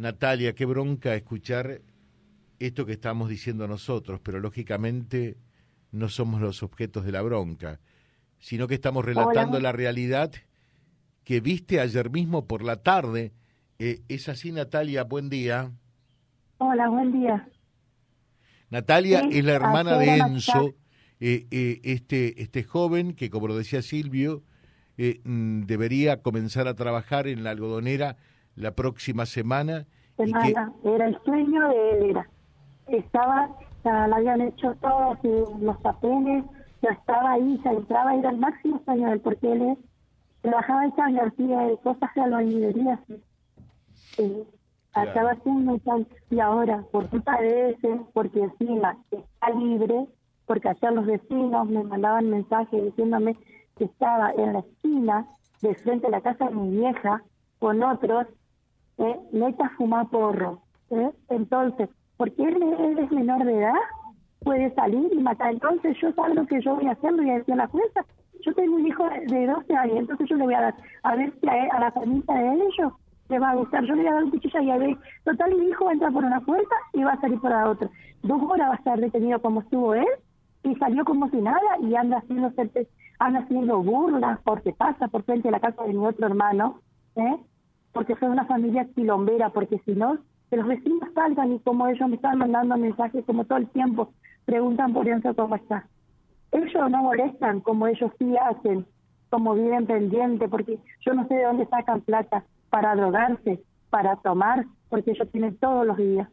Natalia, qué bronca escuchar esto que estamos diciendo nosotros, pero lógicamente no somos los objetos de la bronca, sino que estamos relatando la realidad que viste ayer mismo por la tarde. Eh, ¿Es así, Natalia? Buen día. Hola, buen día. Natalia es la hermana de Enzo, eh, eh, este, este joven que, como lo decía Silvio, mm, debería comenzar a trabajar en la algodonera la próxima semana. Semana, era el sueño de él, era. Estaba, ya le habían hecho todos los papeles, ya estaba ahí, ya entraba, era el máximo sueño de él, porque él es, trabajaba en San García de cosas de albañilería, sí. Acaba y ahora, por culpa de ese, porque encima está libre, porque ayer los vecinos me mandaban mensajes diciéndome que estaba en la esquina de frente a la casa de mi vieja con otros ¿eh? a fumar porro. ¿eh? Entonces, porque él, es menor de edad, puede salir y matar. Entonces, yo sé lo que yo voy a hacer, voy a decir a la jueza. Yo tengo un hijo de 12 años, entonces yo le voy a dar, a ver si a, a la familia de ellos le va a gustar. Yo le voy a dar un cuchillo y a ver, total, mi hijo va a entrar por una puerta y va a salir por la otra. Dos horas va a estar detenido como estuvo él y salió como si nada y anda haciendo, anda haciendo burlas porque pasa por frente de la casa de mi otro hermano, ¿eh? Porque soy una familia quilombera, porque si no, que los vecinos salgan y como ellos me están mandando mensajes como todo el tiempo, preguntan por Enzo cómo está. Ellos no molestan como ellos sí hacen, como viven pendiente, porque yo no sé de dónde sacan plata para drogarse, para tomar, porque ellos tienen todos los días.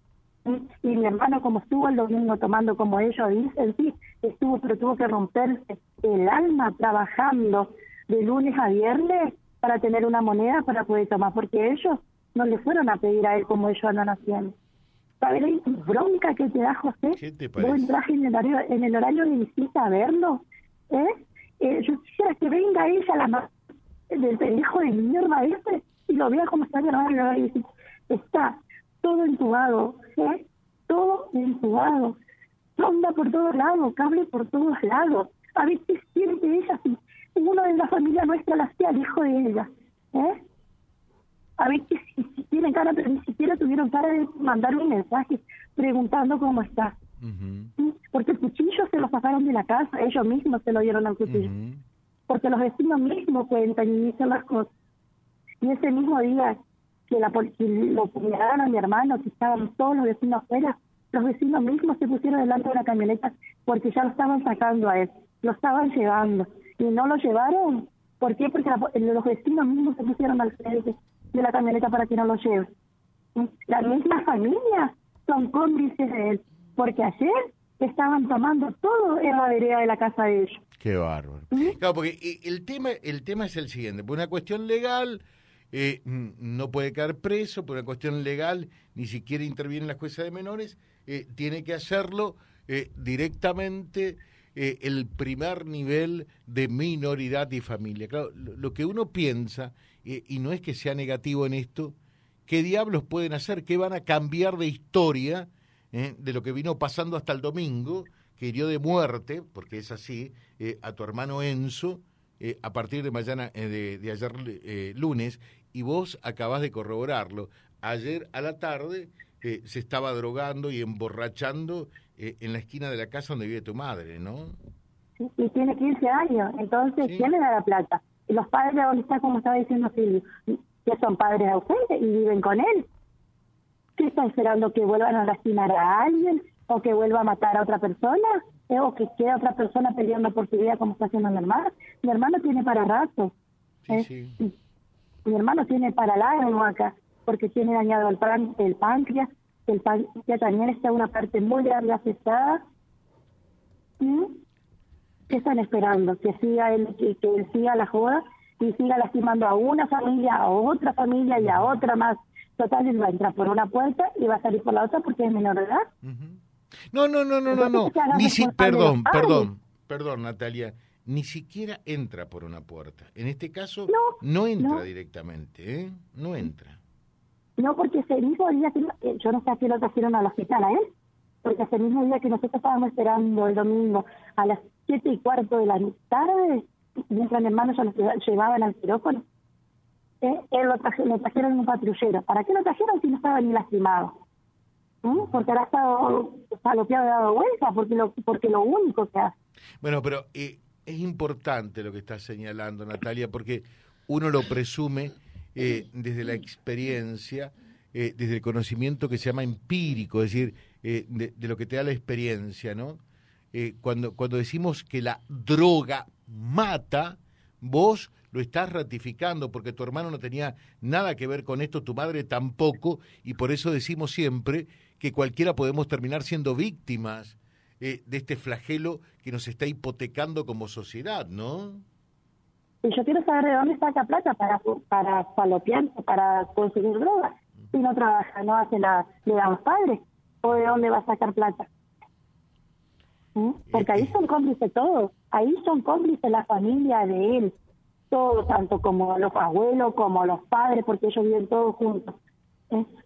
Y mi hermano, como estuvo el domingo tomando, como ellos dicen, sí, estuvo, pero tuvo que romperse el alma trabajando de lunes a viernes para tener una moneda para poder tomar, porque ellos no le fueron a pedir a él como ellos andan haciendo. ¿Sabes la bronca que te da José? ¿Qué te Vos entras en el horario, en el horario de visita a verlo, ¿eh? eh yo quisiera que venga ella, la del pendejo de mierda este, y lo vea como está grabando y visita. Está todo entubado, ¿eh? Todo entubado. Sonda por todos lados, cable por todos lados. A qué siente ella si uno de la familia nuestra la hacía el hijo de ella. ¿eh? A ver si, si, tienen cara, pero ni siquiera tuvieron cara de mandar un mensaje preguntando cómo está. Porque el cuchillo se lo sacaron de la casa, ellos mismos se lo dieron al cuchillo. Porque los vecinos mismos cuentan y dicen las cosas. Y ese mismo día que, la, que lo puñalaron a mi hermano, que estaban todos los vecinos afuera, los vecinos mismos se pusieron delante de la camioneta porque ya lo estaban sacando a él, lo estaban llevando y no lo llevaron. ¿Por qué? Porque los vecinos mismos se pusieron al frente de la camioneta para que no lo lleven. La misma familia son cómplices de él, porque ayer estaban tomando todo en la vereda de la casa de ellos. Qué bárbaro. Claro, porque eh, el tema, el tema es el siguiente, por una cuestión legal eh, no puede caer preso, por una cuestión legal ni siquiera interviene en la jueza de menores, eh, tiene que hacerlo directamente eh, el primer nivel de minoridad y familia. Claro, lo, que uno piensa, eh, y no es que sea negativo en esto, ¿qué diablos pueden hacer? ¿Qué van a cambiar de historia eh, de lo que vino pasando hasta el domingo, que hirió de muerte, porque es así, a tu hermano Enzo, a partir de mañana, de, de, ayer lunes, y vos acabás de corroborarlo. Ayer a la tarde se estaba drogando y emborrachando eh, en la esquina de la casa donde vive tu madre, ¿no? Sí, y tiene 15 años, entonces, ¿quién le da la plata? Y los padres está, como estaba diciendo Silvio, que son padres ausentes y viven con él. ¿Qué está esperando? ¿Que vuelvan a lastimar a alguien? ¿O que vuelva a matar a otra persona? ¿Eh? ¿O que quede otra persona peleando por su vida como está haciendo mi hermano? Mi hermano tiene para rato. ¿eh? Mi hermano tiene para largo acá, porque tiene dañado el, el páncreas, el ya también está una parte muy grande afectada. ¿Y qué están esperando? Que siga él, que, él siga la joda y siga lastimando a una familia, a otra familia y a otra más. Total, él va a entrar por una puerta y va a salir por la otra porque es menor de edad. No, no, no, no, no, no. Ni si, perdón, perdón, perdón, Natalia. Ni siquiera entra por una puerta. En este caso, no, entra directamente, ¿eh? No entra. No, porque ese mismo día, que, eh, yo no sé a qué lo trajeron al hospital a él, porque ese mismo día que nosotros estábamos esperando el domingo a las siete y cuarto de la tarde, mientras mi hermano ya lo llevaban al quirófano, ¿eh? Él lo, trajeron en un patrullero. ¿Para qué lo trajeron si no estaba ni lastimado? ¿Mm? Porque ahora estado salopeado y dado vuelta, porque lo, porque lo único que hace. Bueno, pero eh, es importante lo que estás señalando, Natalia, porque uno lo presume eh, desde la experiencia, eh, desde el conocimiento que se llama empírico, es decir, de, de, lo que te da la experiencia, ¿no? cuando, cuando decimos que la droga mata, vos lo estás ratificando porque tu hermano no tenía nada que ver con esto, tu madre tampoco, y por eso decimos siempre que cualquiera podemos terminar siendo víctimas eh, de este flagelo que nos está hipotecando como sociedad, ¿no? Y yo quiero saber de dónde saca plata para para falopear, para conseguir drogas. Si no trabaja, no hace la, le da a los padres, o de dónde va a sacar plata. ¿Mm? Porque ahí son cómplices todos, ahí son cómplices la familia de él, todo, tanto como los abuelos como los padres, porque ellos viven todos juntos.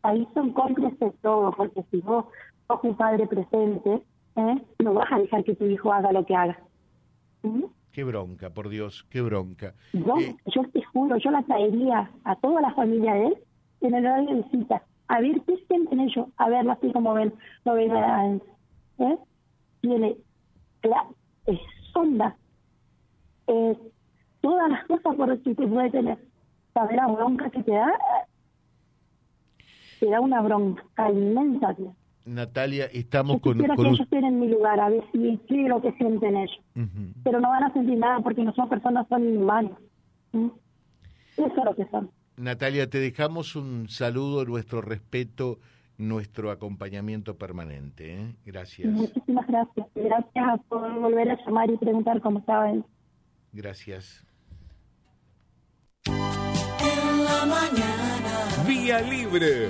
Ahí son cómplices todos, porque si vos sos un padre presente, ¿eh? no vas a dejar que tu hijo haga lo que haga. ¿Mm? Qué bronca, por Dios, qué bronca. Yo, eh, yo te juro, yo la traería a toda la familia de él en el horario de visita, a ver qué sienten ellos, a verlo así como ven, lo ven a, ¿eh? Tiene la es sonda, eh, todas las cosas por las que puede tener. Saber la bronca que te da, te da una bronca inmensa, Natalia, estamos con, con que ellos estén en mi lugar, a ver si qué lo que sienten ellos. Pero no van a sentir nada porque no son personas, son humanos. Eso es lo que son. Natalia, te dejamos un saludo, nuestro respeto, nuestro acompañamiento permanente. ¿eh? Gracias. Muchísimas gracias. Gracias por volver a llamar y preguntar cómo estaban. Gracias. En la mañana. Vía libre.